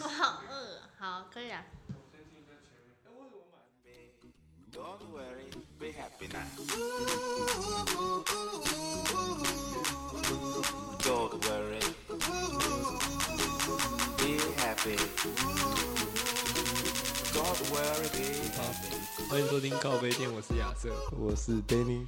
我好饿，好，可以啊。Don't worry, be happy now. Don't worry, be happy. Don't worry, be happy. 欢迎收听靠背店，我是亚瑟。我是 Danny，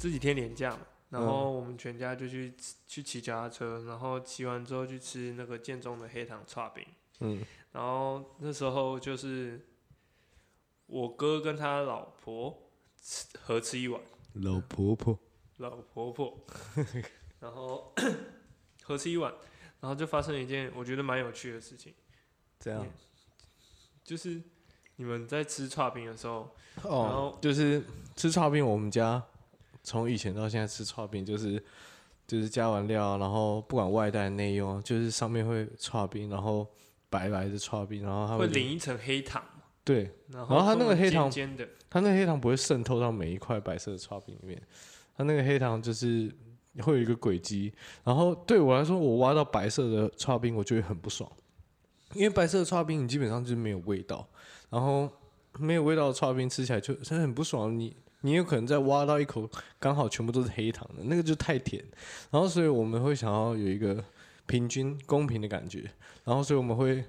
这几天年假嘛，然后我们全家就去吃去骑脚踏车，然后骑完之后去吃那个建中的黑糖串饼，嗯，然后那时候就是我哥跟他老婆吃合吃一碗，老婆婆，老婆婆，然后 合吃一碗，然后就发生了一件我觉得蛮有趣的事情，这样。就是你们在吃串冰的时候，然哦后，就是吃炒饼，我们家从以前到现在吃炒饼，就是就是加完料，然后不管外带内用，就是上面会炒饼，然后白白的炒饼，然后它会会淋一层黑糖，对，然然后它那个黑糖尖的，它那个黑糖不会渗透到每一块白色的炒饼里面，它那个黑糖就是会有一个轨迹。然后对我来说，我挖到白色的炒饼，我就会很不爽，因为白色的炒饼你基本上就是没有味道，然后没有味道的炒饼吃起来就真的很不爽。你你有可能再挖到一口，刚好全部都是黑糖的，那个就太甜。然后所以我们会想要有一个平均公平的感觉，然后所以我们会。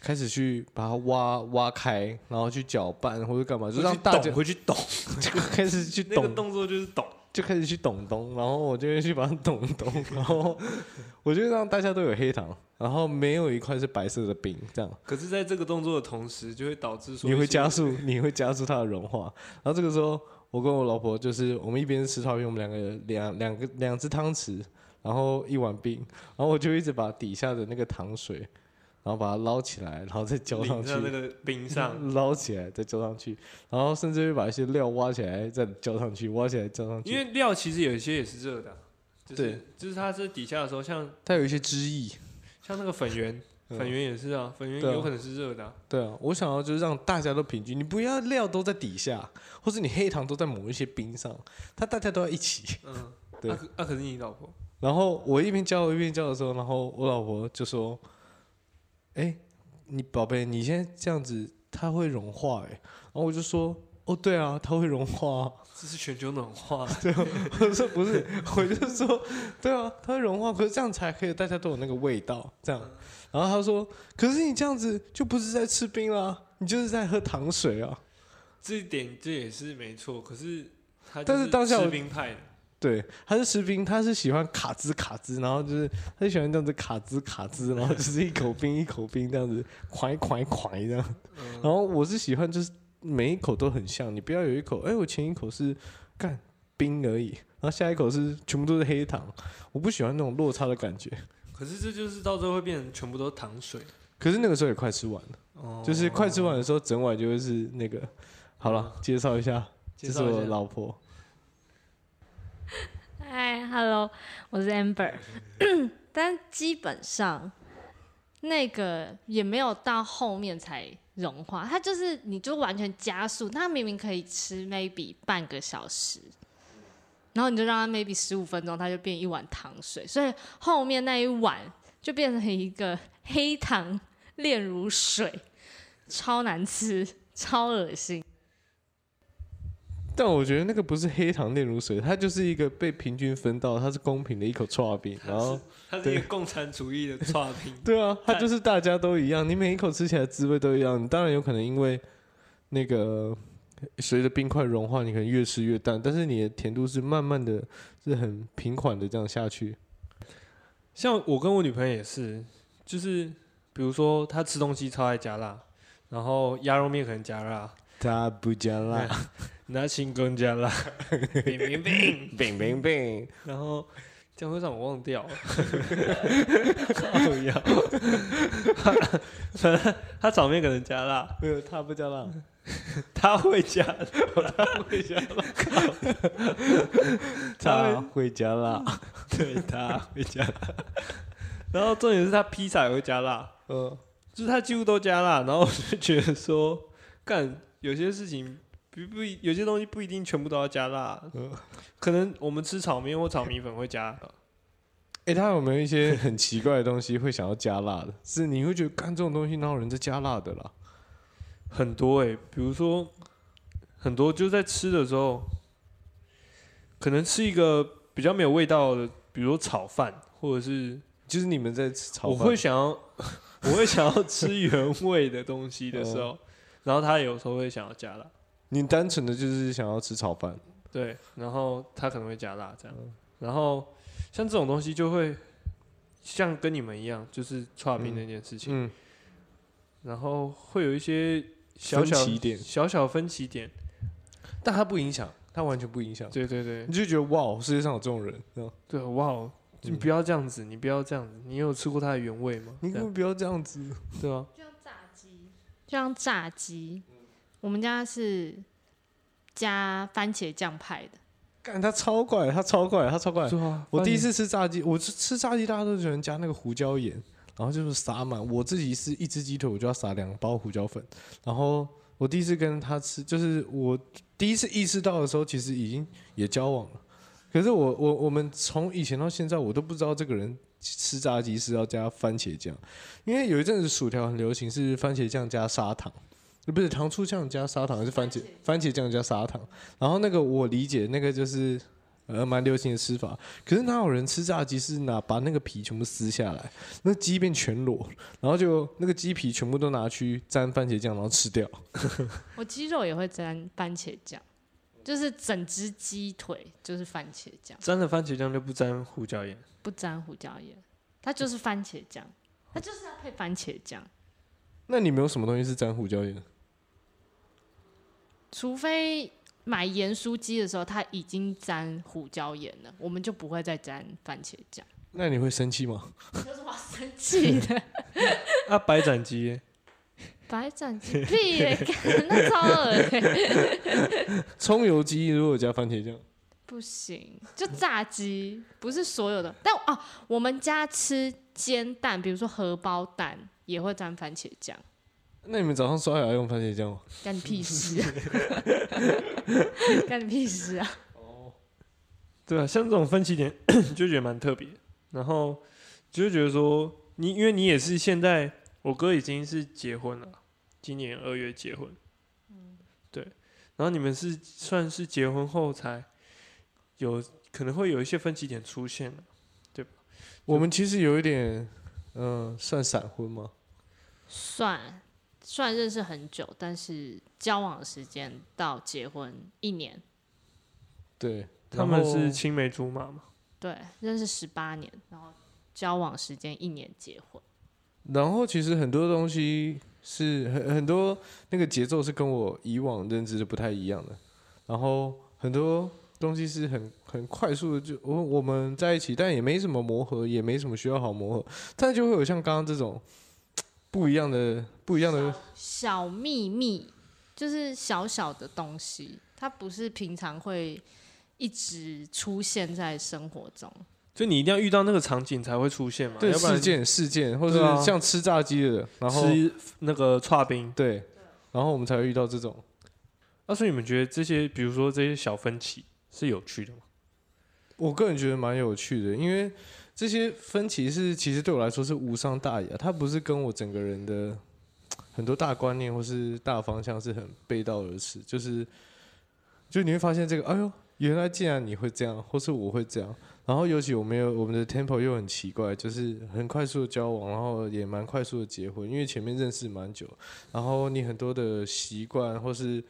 开始去把它挖挖开，然后去搅拌或者干嘛，就让大家回去懂，就开始去懂，那个动作就是懂。就开始去懂懂，然后我就会去把它懂懂，然后 我就让大家都有黑糖，然后没有一块是白色的冰，这样可是，在这个动作的同时，就会导致说你会加速，你会加速它的融化。然后这个时候，我跟我老婆就是我们一边吃炒饼，我们两个两两个两只汤匙，然后一碗冰，然后我就一直把底下的那个糖水，然后把它捞起来，然后再浇上去。那个冰上，捞起来再浇上去，然后甚至会把一些料挖起来再浇上去，挖起来浇上去。因为料其实有一些也是热的啊，就是对就是它是底下的时候，像它有一些汁液。像那个粉圆，嗯粉圆也是啊，粉圆对啊有可能是热的啊，对啊，我想要就是让大家都平均，你不要料都在底下，或者你黑糖都在某一些冰上，它大家都要一起。嗯，对啊可啊可是你老婆，然后我一边教我一边叫的时候，然后我老婆就说：“哎、你宝贝，你现在这样子，它会融化哎。”然后我就说：“哦，对啊，它会融化啊。这是全球暖化，” 对我说：“不是，我就说，对啊，它会融化，可是这样才可以，大家都有那个味道，这样。”然后他说：“可是你这样子就不是在吃冰啦，你就是在喝糖水啊。”这一点这也是没错，可是他但是当下我吃冰派的，对，他是吃冰，他是喜欢卡兹卡兹，然后就是他就喜欢这样子卡兹卡兹，然后就是一口冰一口冰这样子，快快快这样。嗯然后我是喜欢就是每一口都很像，你不要有一口，哎，我前一口是干冰而已，然后下一口是全部都是黑糖，我不喜欢那种落差的感觉。可是这就是到最后会变成全部都是糖水，可是那个时候也快吃完了，哦就是快吃完的时候，整碗就会是那个。好了，介绍一下，这是我介绍一下老婆。嗨，Hello，我是 Amber，但基本上那个也没有到后面才融化，它就是你就完全加速，它明明可以吃 maybe 半个小时，然后你就让它 maybe 十五分钟，它就变一碗糖水，所以后面那一碗就变成一个黑糖炼乳水，超难吃，超恶心。但我觉得那个不是黑糖炼乳水，它就是一个被平均分到，它是公平的一口串饼，然后 它是一个共产主义的差评，对啊，它就是大家都一样，你每一口吃起来滋味都一样。你当然有可能因为那个随着冰块融化，你可能越吃越淡，但是你的甜度是慢慢的，是很平缓的这样下去。像我跟我女朋友也是，就是比如说她吃东西超爱加辣，然后鸭肉面可能加辣，它不加辣，拿青更加辣，冰冰冰，冰冰冰，然后这样会让我忘掉。了。靠腰，她炒面可能加辣，没有，他不加辣，他会加，他会加辣，他会加辣。对，他会加辣。然后重点是他披萨也会加辣，嗯，就是他几乎都加辣。然后我就觉得说，干有些事情不不一有些东西不一定全部都要加辣，嗯可能我们吃炒面或炒米粉会加，哎、他有没有一些很奇怪的东西会想要加辣的？是你会觉得干这种东西哪有人在加辣的啦？很多哎、比如说很多就在吃的时候，可能吃一个比较没有味道的，比如说炒饭，或者是就是你们在吃炒我，会想要 我会想要吃原味的东西的时候，然后他有时候会想要加辣，你单纯的就是想要吃炒饭，对，然后他可能会加辣这样，然后像这种东西就会像跟你们一样，就是串冰那件事情，嗯，然后会有一些小小分歧点小小分歧点，但它不影响，它完全不影响，对对对你就觉得哇，世界上有这种人，这样对，哇哦，你嗯不要这样子，你不要这样子，你有吃过它的原味吗？这样你根本不要这样子。对啊，就像炸鸡，就像炸鸡，我们家是加番茄酱派的。干他超怪，他超怪，他超怪。啊，我第一次吃炸鸡，我吃吃炸鸡，大家都喜欢加那个胡椒盐，然后就是撒满。我自己是一只鸡腿，我就要撒两包胡椒粉。然后我第一次跟他吃，就是我第一次意识到的时候，其实已经也交往了。可是我我我们从以前到现在，我都不知道这个人吃炸鸡是要加番茄酱，因为有一阵子薯条很流行是番茄酱加砂糖，呃不是糖醋酱加砂糖，还是番茄番茄酱加砂糖。然后那个我理解，那个就是呃蛮流行的吃法。可是哪有人吃炸鸡是拿把那个皮全部撕下来，那鸡变全裸，然后就那个鸡皮全部都拿去沾番茄酱，然后吃掉。我鸡肉也会沾番茄酱，就是整只鸡腿就是番茄酱，沾了番茄酱就不沾胡椒盐。不沾胡椒盐，它就是番茄酱，它就是要配番茄酱，那你没有什么东西是沾胡椒盐的？除非买盐酥鸡的时候它已经沾胡椒盐了，我们就不会再沾番茄酱。那你会生气吗？有什么好生气的？啊，白斩鸡耶白斩鸡。屁那超恶欸。葱油鸡如果加番茄酱，不行，就炸鸡不是所有的，但哦，我们家吃煎蛋，比如说荷包蛋也会沾番茄酱，那你们早上刷牙用番茄酱吗？干你屁事、啊！干你屁事啊！哦。对啊，像这种分歧点就觉得蛮特别，然后就觉得说，你因为你也是现在，我哥已经是结婚了，今年二月结婚，嗯对，然后你们是算是结婚后才有可能会有一些分歧点出现了，对我们其实有一点，嗯、算闪婚吗？算算认识很久，但是交往的时间到结婚一年，对，他们是青梅竹马嘛，对，认识十八年，然后交往时间一年结婚。然后其实很多东西是很很多那个节奏是跟我以往认知的不太一样的，然后很多东西是很很快速的就我我们在一起，但也没什么磨合，也没什么需要好磨合，但就会有像刚刚这种不一样的不一样的，小秘密就是小小的东西，它不是平常会一直出现在生活中。就你一定要遇到那个场景才会出现嘛，对要不然事件事件，或是像吃炸鸡的，然后吃那个串冰。对，然后我们才会遇到这种。那、所以你们觉得这些，比如说这些小分歧是有趣的吗？我个人觉得蛮有趣的，因为这些分歧是其实对我来说是无伤大雅，它不是跟我整个人的很多大观念或是大方向是很背道而驰，就是就你会发现这个，哎呦，原来既然你会这样，或是我会这样，然后尤其我们有我们的 tempo 又很奇怪，就是很快速的交往，然后也蛮快速的结婚，因为前面认识蛮久，然后你很多的习惯或是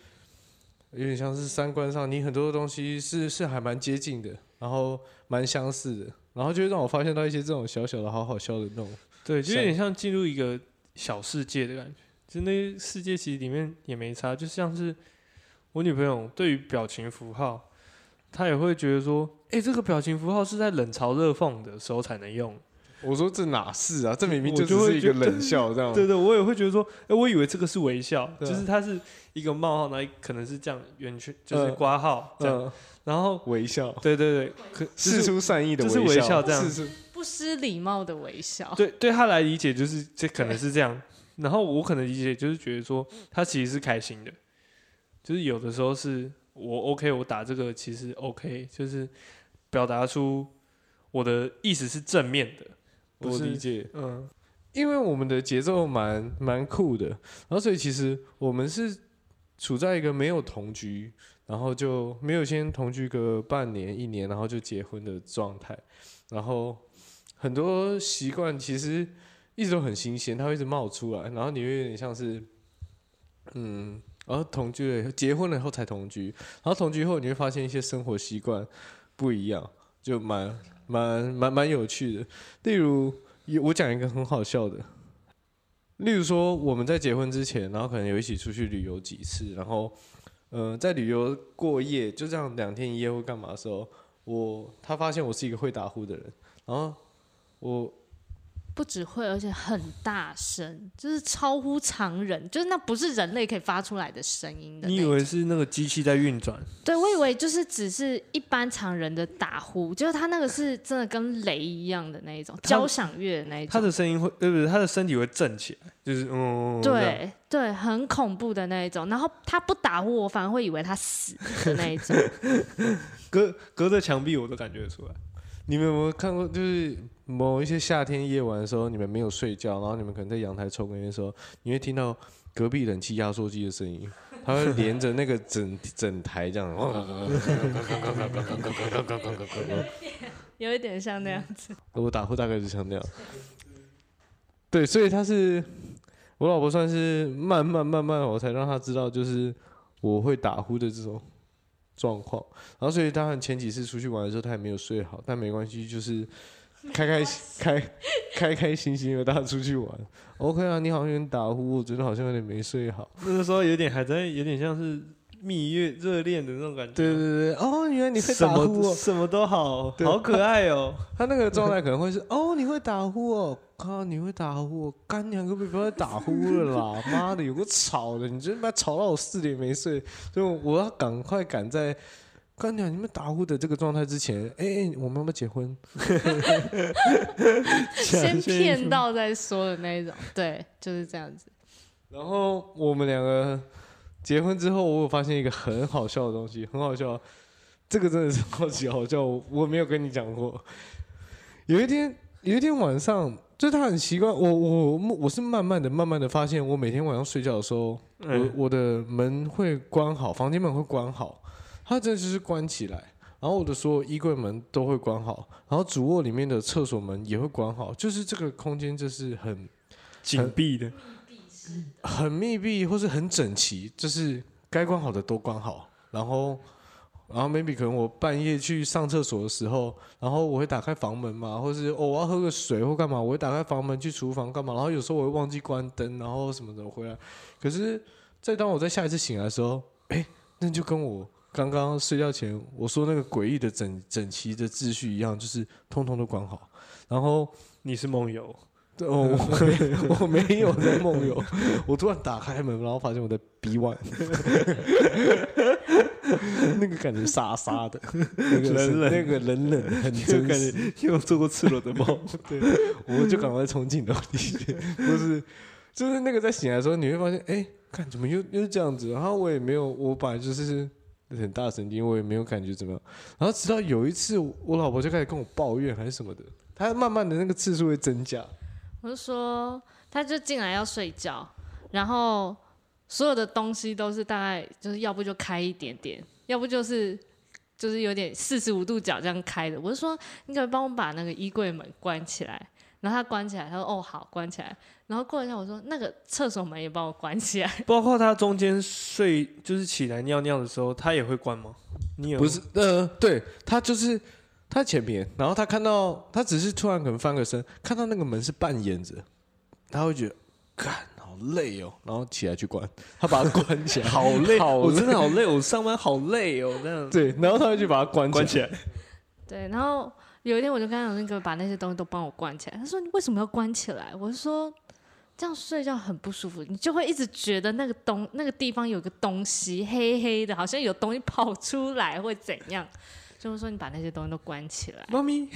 有点像是三观上，你很多的东西是是还蛮接近的，然后蛮相似的，然后就会让我发现到一些这种小小的好好笑的那种。对，就有点像进入一个小世界的感觉。就那世界其实里面也没差，就像是我女朋友对于表情符号，她也会觉得说，哎、这个表情符号是在冷嘲热讽的时候才能用。我说这哪是啊？这明明就只是一个冷笑这样。对对，我也会觉得说，哎、我以为这个是微笑，啊就是它是一个冒号，然后可能是这样圆圈，就是嗯挂号这样，嗯，然后微笑，对对对，可就是事出善意的就是微微笑这样是是不失礼貌的微笑，对对他来理解就是这可能是这样，然后我可能理解就是觉得说他其实是开心的，就是有的时候是我 OK，我打这个其实 OK，就是表达出我的意思是正面的，我理解，嗯，因为我们的节奏蛮蛮酷的，然后所以其实我们是处在一个没有同居，然后就没有先同居个半年一年，然后就结婚的状态，然后很多习惯其实一直都很新鲜，它会一直冒出来，然后你会有点像是，嗯，然后同居了，结婚了以后才同居，然后同居以后你会发现一些生活习惯不一样，就蛮蛮蛮蛮有趣的，例如。我讲一个很好笑的，例如说我们在结婚之前，然后可能有一起出去旅游几次，然后，呃，在旅游过夜，就这样两天一夜或干嘛的时候，我他发现我是一个会打呼的人，然后我不只会，而且很大声，就是超乎常人，就是那不是人类可以发出来的声音的。你以为是那个机器在运转？对，我以为就是只是一般常人的打呼，就是他那个是真的跟雷一样的那一种交响乐的那一种。他的声音会，对不对？他的身体会震起来，就是嗯，对对，很恐怖的那一种。然后他不打呼，我反而会以为他死的那一种。隔隔着墙壁我都感觉得出来。你们有没有看过，就是某一些夏天夜晚的时候，你们没有睡觉，然后你们可能在阳台抽根烟的时候，你会听到隔壁冷气压缩机的声音，它会连着那个整整台这样，有一点像那样子。我打呼大概就像那样。对，所以他是我老婆，算是慢慢慢慢，我才让她知道，就是我会打呼的这种状况。然后，所以当然前几次出去玩的时候，他也没有睡好，但没关系，就是开开开开开心心的大家出去玩。OK 啊，你好像有点打呼，我觉得好像有点没睡好。那个时候有点还在，有点像是蜜月热恋的那种感觉。对对对，哦，原来你会打呼哦。么什么都好，好可爱哦。他那个状态可能会是哦，你会打呼哦，靠，你会打呼哦，干娘可不可以不要再打呼了啦？妈的，有个吵的，你真他妈吵到我四点没睡，所以我要赶快赶在干娘你们打呼的这个状态之前，哎、哎我们要不要结婚？先骗到再说的那一种，对，就是这样子。然后我们两个结婚之后，我有发现一个很好笑的东西，很好笑，这个真的是超级好笑，我我没有跟你讲过。有一天，有一天晚上，就是他很奇怪我，我我是慢慢的、慢慢的发现，我每天晚上睡觉的时候，我嗯我的门会关好，房间门会关好，他真的就是关起来。然后我的所有衣柜门都会关好，然后主卧里面的厕所门也会关好，就是这个空间就是很紧闭的，很密闭或是很整齐，就是该关好的都关好，然后，然后 maybe 可能我半夜去上厕所的时候，然后我会打开房门嘛，或是、哦、我要喝个水或干嘛，我会打开房门去厨房干嘛，然后有时候我会忘记关灯，然后什么的回来，可是，在当我在下一次醒来的时候，哎，那就跟我刚刚睡觉前我说那个诡异的整整齐的秩序一样，就是通通都关好，然后。你是梦游，对，哦我没 我没有在梦游，我突然打开门，然后发现我的鼻腕，那个感觉沙沙的，那个冷冷那个冷冷就真实，感觉因为我做过赤裸的梦，对我就赶快冲进楼里去，不是，就是那个在醒来的时候，你会发现，哎、看怎么又又是这样子，然后我也没有，我本来就是很大神经，我也没有感觉怎么样，然后直到有一次，我老婆就开始跟我抱怨还是什么的，她慢慢的那个次数会增加，我就说，他就进来要睡觉，然后所有的东西都是大概就是要不就开一点点，要不就是就是有点四十五度角这样开的。我就说，你可不可以帮我把那个衣柜门关起来？然后他关起来，他说哦好，关起来。然后过一下我说那个厕所门也帮我关起来。包括他中间睡就是起来尿尿的时候，他也会关吗？你有不是，呃，对他就是他前面，然后他看到他只是突然可能翻个身，看到那个门是半掩着，他会觉得，干好累哦，然后起来去关，他把它关起来，好累，好我真的好累，我上班好累哦，这样对，然后他会去把它关起来，关起来。对，然后有一天我就跟他讲，那个把那些东西都帮我关起来。他说你为什么要关起来？我是说这样睡觉很不舒服，你就会一直觉得那个东那个地方有个东西黑黑的，好像有东西跑出来会怎样？就是说你把那些东西都关起来。猫咪，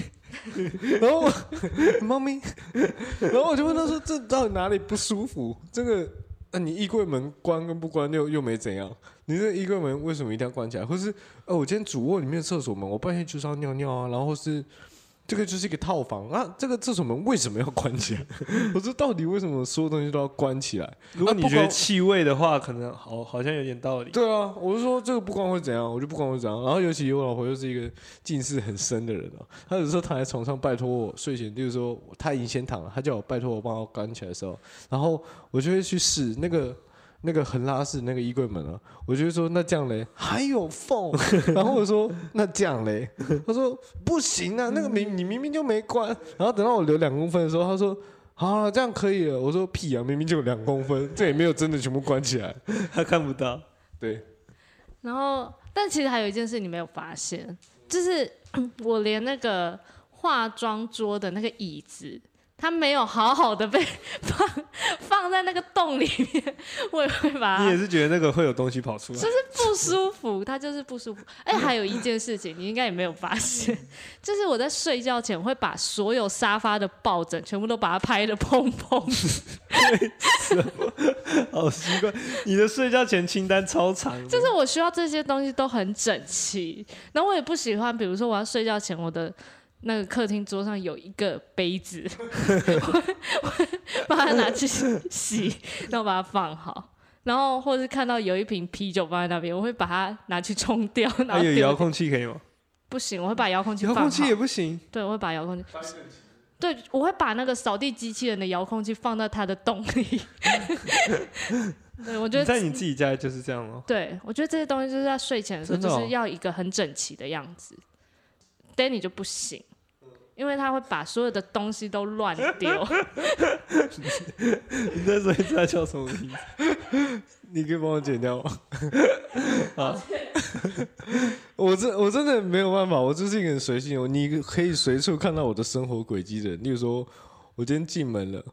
然后 猫咪，然后我就问他说，这到底哪里不舒服？这个，那、你衣柜门关跟不关又又没怎样，你这衣柜门为什么一定要关起来？或是，呃，我今天主卧里面的厕所门，我半夜就是要尿尿啊，然后是这个就是一个套房啊，这个厕所门为什么要关起来？我说到底为什么所有东西都要关起来？如果你觉得气味的话，可能好好像有点道理。对啊，我就说这个不光会怎样，我就不光会怎样。然后尤其我老婆又是一个近视很深的人啊，她有时候躺在床上拜托我睡前，就是说她已经先躺了，她叫我拜托我帮我关起来的时候，然后我就会去试那个那个横拉式那个衣柜门啊，我就说那这样嘞还有缝，然后我说那这样嘞，他说不行啊，那个明你明明就没关，然后等到我留两公分的时候，他说。好了，这样可以了。我说屁啊，明明就有两公分，这也没有真的全部关起来。他看不到，对，然后，但其实还有一件事你没有发现，就是 我连那个化妆桌的那个椅子，它没有好好的被 放放在那个洞里面，我也会把它 你也是觉得那个会有东西跑出来？就是不舒服，它就是不舒服。哎，还有一件事情，你应该也没有发现，就是我在睡觉前会把所有沙发的抱枕全部都把它拍的砰砰。好习惯，你的睡觉前清单超长，就是我需要这些东西都很整齐，然后我也不喜欢，比如说我要睡觉前，我的那个客厅桌上有一个杯子，我把它拿去洗，然后把它放好。然后，或是看到有一瓶啤酒放在那边，我会把它拿去冲掉，有遥。控器可以吗？不行，我会把遥控器放。遥控器也不行，对，我会把遥控器。对，我会把那个扫地机器人的遥控器放到它的洞里。对，我觉得你在你自己家就是这样哦。对，我觉得这些东西就是在睡前的时候，就是要一个很整齐的样子。Danny 就不行，因为他会把所有的东西都乱丢。你在说他叫什么名字？你可以帮我剪掉吗？啊，我真我真的没有办法，我就是一个很随性，我你可以随处看到我的生活轨迹的人。例如说，我今天进门了，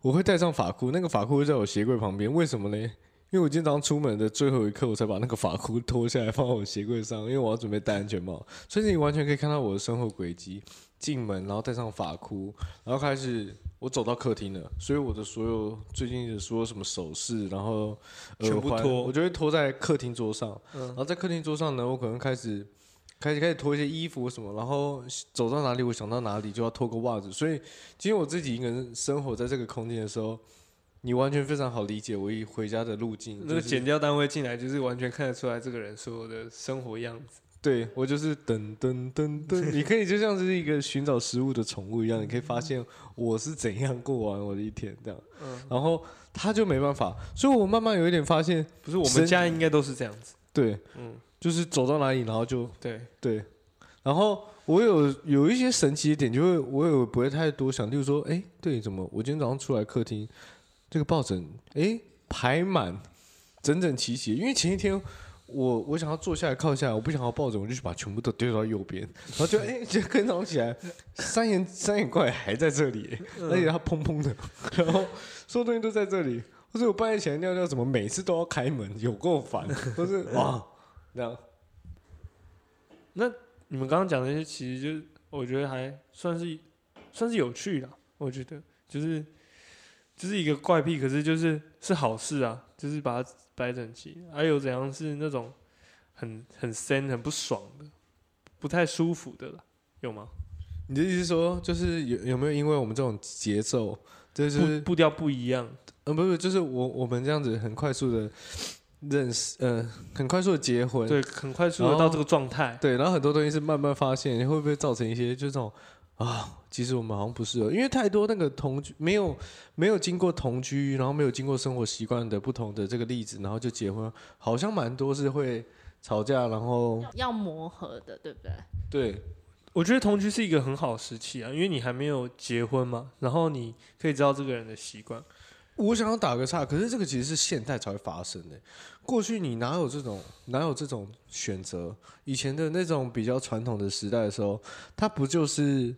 我会带上法裤，那个法裤会在我鞋柜旁边，为什么呢？因为我今天早上出门的最后一刻，我才把那个发箍脱下来放到我鞋柜上，因为我要准备戴安全帽，所以你完全可以看到我的生活轨迹。进门，然后戴上发箍，然后开始我走到客厅了，所以我的所有最近的所有什么首饰，然后全部脱我就会脱在客厅桌上。嗯然后在客厅桌上呢，我可能开始开始开始脱一些衣服什么，然后走到哪里我想到哪里就要脱个袜子。所以今天我自己一个人生活在这个空间的时候，你完全非常好理解我一回家的路径。那个就是剪掉单位进来，就是完全看得出来这个人所有的生活样子。对我就是噔噔噔噔，你可以就像是一个寻找食物的宠物一样，你可以发现我是怎样过完我的一天这样。嗯然后他就没办法，所以我慢慢有一点发现，不是我们家应该都是这样子。对，嗯，就是走到哪里，然后就对，对，然后我有有一些神奇的点，就会我有不会太多想，例如说，哎，对，怎么我今天早上出来客厅，这个抱枕，哎，排满，整整齐齐，因为前一天。我我想要坐下来靠下来，我不想要抱着，我就去把全部都丢到右边，然后就哎，就跟早上起来，三眼三眼怪还在这里，而且它砰砰的，然后所有东西都在这里。或者我半夜起来尿尿，怎么每次都要开门，有够烦，或是哇这样。那你们刚刚讲的那些，其实就是我觉得还算是算是有趣的。我觉得就是就是一个怪癖，可是就是是好事啊，就是把它摆整齐。还有怎样是那种很很深、很不爽的，不太舒服的了，有吗？你的意思是说，就是有有没有因为我们这种节奏，就是步步调不一样，呃不是，就是我我们这样子很快速的认识，呃，很快速的结婚，对，很快速的到这个状态。对，然后很多东西是慢慢发现，会不会造成一些就这种啊，其实我们好像不适合，因为太多那个同居没有没有经过同居，然后没有经过生活习惯的不同的这个例子，然后就结婚，好像蛮多是会吵架，然后要磨合的，对不对？对我觉得同居是一个很好的时期啊，因为你还没有结婚嘛，然后你可以知道这个人的习惯。我想要打个岔，可是这个其实是现代才会发生的。过去你哪有这种哪有这种选择？以前的那种比较传统的时代的时候，他不就是嗯、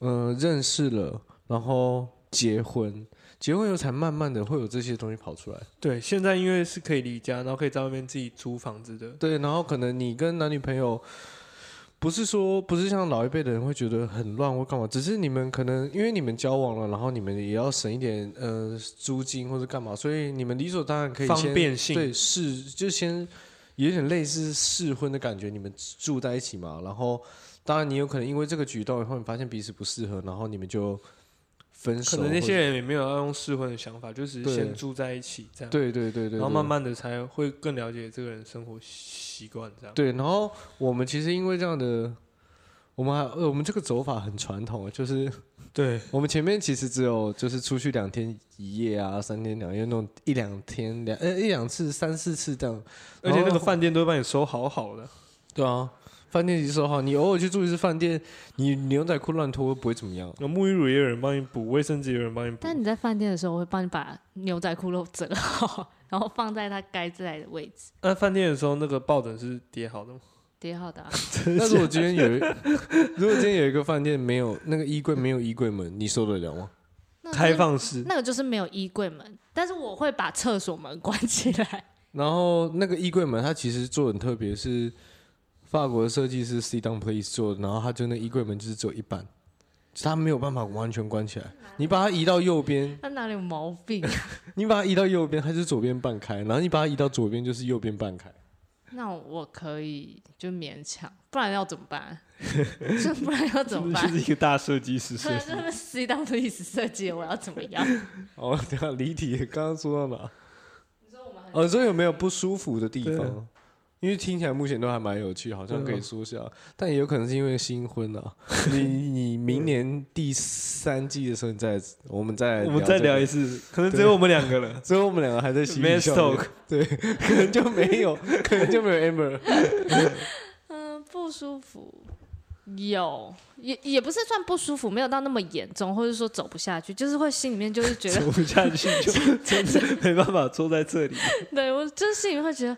呃认识了，然后结婚，结婚以后才慢慢的会有这些东西跑出来。对，现在因为是可以离家，然后可以在外面自己租房子的，对，然后可能你跟男女朋友。不是说不是像老一辈的人会觉得很乱或干嘛，只是你们可能因为你们交往了，然后你们也要省一点呃租金或者干嘛，所以你们理所当然可以方先便性对试就先有点类似试婚的感觉，你们住在一起嘛，然后当然你有可能因为这个举动，以后你发现彼此不适合，然后你们就分手可。能那些人也没有要用试婚的想法，就只是先住在一起这样，对对对对，然后慢慢的才会更了解这个人生活习惯这样。对，然后我们其实因为这样的，我们还呃我们这个走法很传统，就是对，我们前面其实只有就是出去两天一夜啊，三天两夜那种一两天两呃一两次三四次这样，而且那个饭店都会帮你收好好的。对啊，饭店其实收好，你偶尔去住一次饭店，你牛仔裤乱脱不会怎么样。那沐浴乳也有人帮你补，卫生纸也有人帮你补。但你在饭店的时候，我会帮你把牛仔裤都折好，然后放在它该在的位置，那饭店的时候，那个抱枕是叠好的吗？叠好的、啊。那如果今天有一，如果今天有一个饭店没有那个衣柜没有衣柜门，你受得了吗？开放式，那个就是没有衣柜门，但是我会把厕所门关起来。然后那个衣柜门它其实做得很特别，是法国的设计师 C Down Place 做的，然后他就那衣柜门就是只有一半，他没有办法完全关起来。你把它移到右边，他哪里有毛病？你把它移到右边，它就是左边半开；然后你把它移到左边，就是右边半开。那我可以就勉强，不然要怎么办？就 不然要怎么办就？是一个大设计师设对，计。就是 C 当初意思设计的，我要怎么样？哦，等一下离题，刚刚说到哪？哦，这有没有不舒服的地方？因为听起来目前都还蛮有趣，好像可以说下，但也有可能是因为新婚啊。你 你明年第三季的时候，你再我们再我们再聊一次，可能只有我们两个了。只有我们两个还在嬉 Man 皮笑脸 talk，对，可能就没有，可能就没有 Amber。嗯，不舒服，有，也也不是算不舒服，没有到那么严重，或者说走不下去，就是会心里面就是觉得走不下去就 真的没办法坐在这里。对我就是心里面会觉得，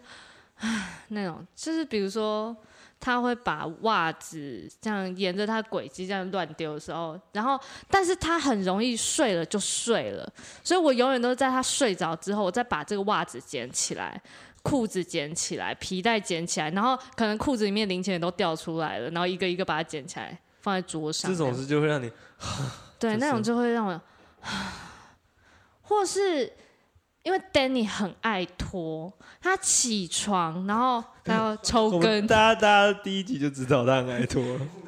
唉，那种就是比如说他会把袜子这样沿着他轨迹这样乱丢的时候，然后但是他很容易睡了就睡了，所以我永远都是在他睡着之后，我再把这个袜子捡起来。裤子捡起来，皮带捡起来，然后可能裤子里面零钱也都掉出来了，然后一个一个把它捡起来放在桌上。这种事就会让你对，就是那种就会让我，或是因为 Danny 很爱拖，他起床然后他要抽根，大家大家第一集就知道他很爱拖。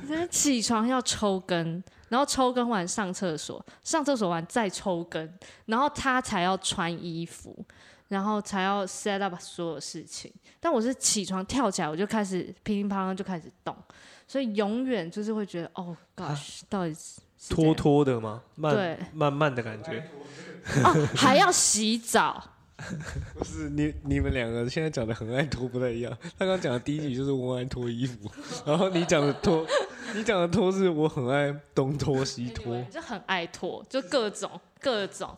他起床要抽根，然后抽根完上厕所，上厕所完再抽根，然后他才要穿衣服，然后才要 set up 所有事情。但我是起床跳起来，我就开始乒乒乓乓就开始动，所以永远就是会觉得，哦，gosh，到底是拖拖的吗？慢对慢慢的感觉。哦，还要洗澡。不是你你们两个现在讲的很爱脱不太一样。他刚讲的第一集就是我爱脱衣服，然后你讲的脱，你讲的脱是我很爱东脱西脱 Anyway，。就很爱脱，就各种各种，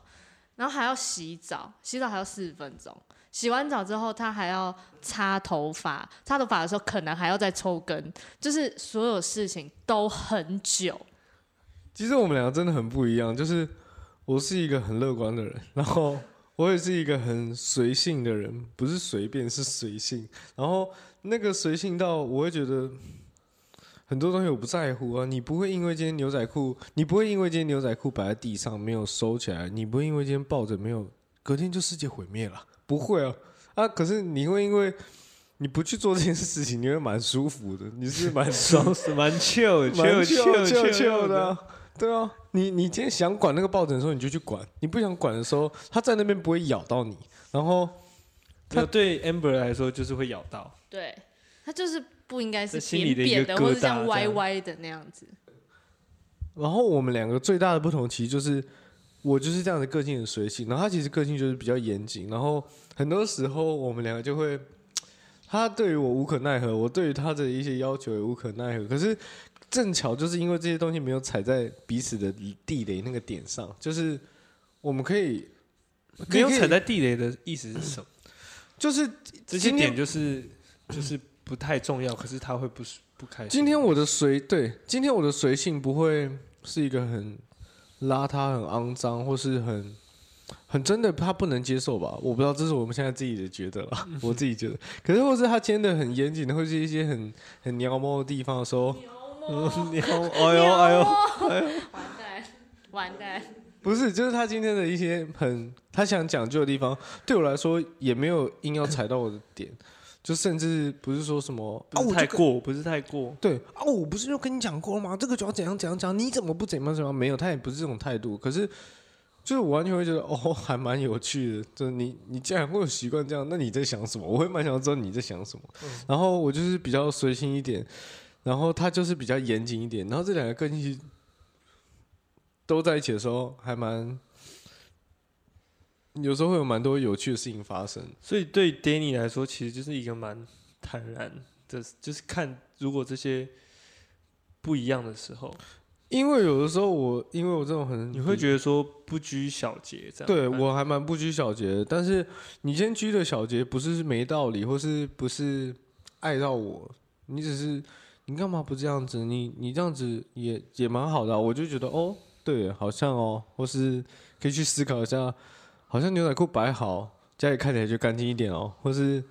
然后还要洗澡，洗澡还要四十分钟。洗完澡之后，他还要擦头发，擦头发的时候可能还要再抽根，就是所有事情都很久。其实我们两个真的很不一样，就是我是一个很乐观的人，然后我也是一个很随性的人，不是随便是随性。然后那个随性到我会觉得很多东西我不在乎啊，你不会因为今天牛仔裤，你不会因为今天牛仔裤摆在地上没有收起来，你不会因为今天抱着没有，隔天就世界毁灭了，不会啊啊！可是你会因为你不去做这件事情，你会蛮舒服的，你是蛮 爽是蛮 chill 蛮 chill chill chill chill 的的啊、。对啊，你你今天想管那个抱枕的时候，你就去管；你不想管的时候，它在那边不会咬到你。然后那对 Amber 来说就是会咬到，对，他就是不应该是扁扁的，或者像歪这样歪的那样子。然后我们两个最大的不同，其实就是我就是这样的个性很随性，然后他其实个性就是比较严谨，然后很多时候我们两个就会，他对于我无可奈何，我对于他的一些要求也无可奈何。可是正巧就是因为这些东西没有踩在彼此的地雷那个点上，就是我们可以没有踩在地雷的意思是什么？就是这些点就是就是不太重要，可是他会不舒不开心。今天我的随对，今天我的随性不会是一个很邋遢、很肮脏，或是很很真的他不能接受吧？我不知道，这是我们现在自己的觉得了，我自己觉得。可是或是他今天的很严谨的，或是一些很很鸟猫的地方的时候，嗯，你好，哎呦 哎呦，完蛋，完蛋。不是，就是他今天的一些很他想讲究的地方，对我来说也没有硬要踩到我的点。就甚至不是说什么啊，我太过，不是太过，对啊，我不是就跟你讲过了吗？这个就要怎样怎样讲，你怎么不怎样怎样？没有，他也不是这种态度。可是，就是我完全会觉得哦，还蛮有趣的。就是你 你既然会有习惯这样，那你在想什么？我会蛮想知道你在想什么。然后我就是比较随心一点，然后他就是比较严谨一点。然后这两个个性都在一起的时候，还蛮有时候会有蛮多有趣的事情发生。所以对 Danny 来说，其实就是一个蛮坦然的，就是看如果这些不一样的时候，因为有的时候我因为我这种很你会觉得说不拘小节这样。对我还蛮不拘小节的，但是你今天拘的小节不是没道理，或是不是爱到我，你只是你干嘛不这样子？你你这样子也也蛮好的啊、我就觉得哦，对，好像哦，或是可以去思考一下，好像牛仔裤摆好，家里看起来就干净一点哦，或是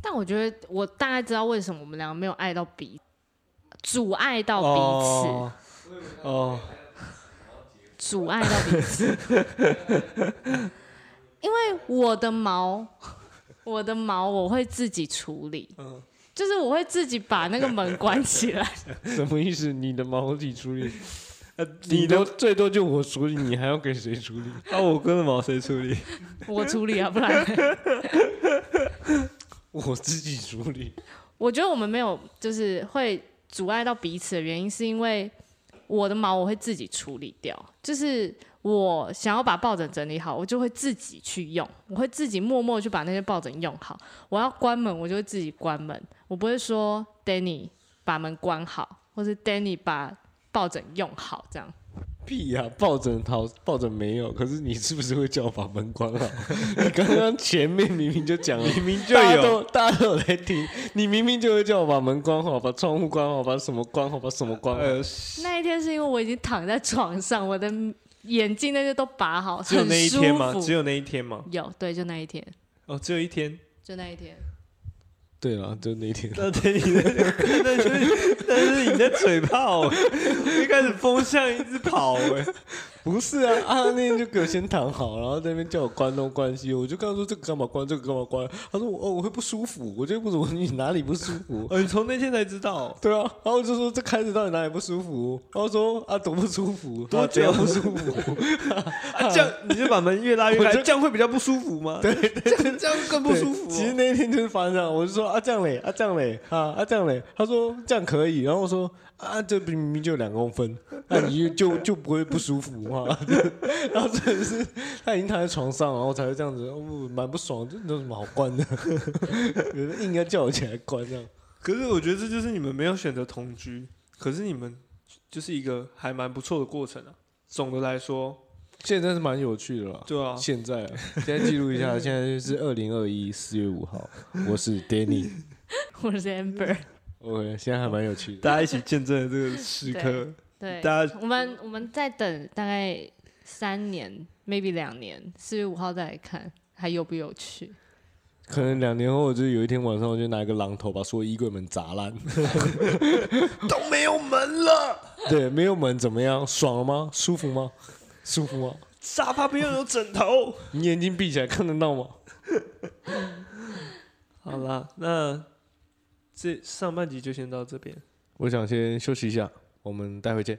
但我觉得我大概知道为什么我们两个没有爱到彼，阻碍到彼此，哦哦，阻碍到彼此。因为我的毛，我的毛我会自己处理，嗯就是我会自己把那个门关起来。什么意思？你的毛自己处理，呃，你的最多就我处理，你还要给谁处理？啊，我哥的毛谁处理？我处理啊，不然 我自己处理。我觉得我们没有就是会阻碍到彼此的原因，是因为我的毛我会自己处理掉，就是我想要把抱枕整理好，我就会自己去用，我会自己默默去把那些抱枕用好。我要关门，我就会自己关门，我不会说 Danny 把门关好，或是 Danny 把抱枕用好这样。屁呀、抱枕好，抱枕没有。可是你是不是会叫我把门关好？你刚刚前面明明就讲了，明明就有，大家都大家都有在听，你明明就会叫我把门关好，把窗户关好，把什么关好，把什么关好。呃，那一天是因为我已经躺在床上，我的眼镜那些都拔好，只有很那一天吗舒？服只有那一天吗？有对，就那一天，哦，只有一天。就那一天。对了，就那天。那天你的，那是那是你的嘴炮，一开始风向一直跑哎、不是啊，啊那天就给我先躺好，然后在那边叫我关东关西，我就跟他说这个干嘛关，这个干嘛关？他说我哦我会不舒服，我就不怎么你哪里不舒服？哦，你从那天才知道，对啊，然后我就说这开始到底哪里不舒服？然后说啊多不舒服，多啊怎样久不舒服？啊，这样你就把门越拉越开，这样会比较不舒服吗？对，这样这样更不舒服、哦。其实那一天就是发生这样，我就说啊这样嘞，啊这样嘞，啊啊这样嘞，他说这样可以，然后我说啊这明明就两公分，那你就就就不会不舒服嘛。然后真的是他已经躺在床上，然后才会这样子，哦蛮不爽，这有什么好关的？有人硬要叫我起来关这样。可是我觉得这就是你们没有选择同居，可是你们就是一个还蛮不错的过程啊。总的来说，现在是蛮有趣的啦。对啊，现在啊，现在记录一下，现在是二零二一四月五号，我是 Danny。我是 Amber，OK，现在还蛮有趣的。大家一起见证了这个时刻，对，大家我们我们再等大概三年，maybe 两年，四月五号再来看还有不有趣。可能两年后，就是有一天晚上，我就拿一个榔头把所有衣柜门砸烂。都没有门了，对，没有门怎么样？爽了吗？舒服吗？舒服吗？沙发不用有枕头。你眼睛闭起来看得到吗？好啦，那这上半集就先到这边。我想先休息一下，我们待会见。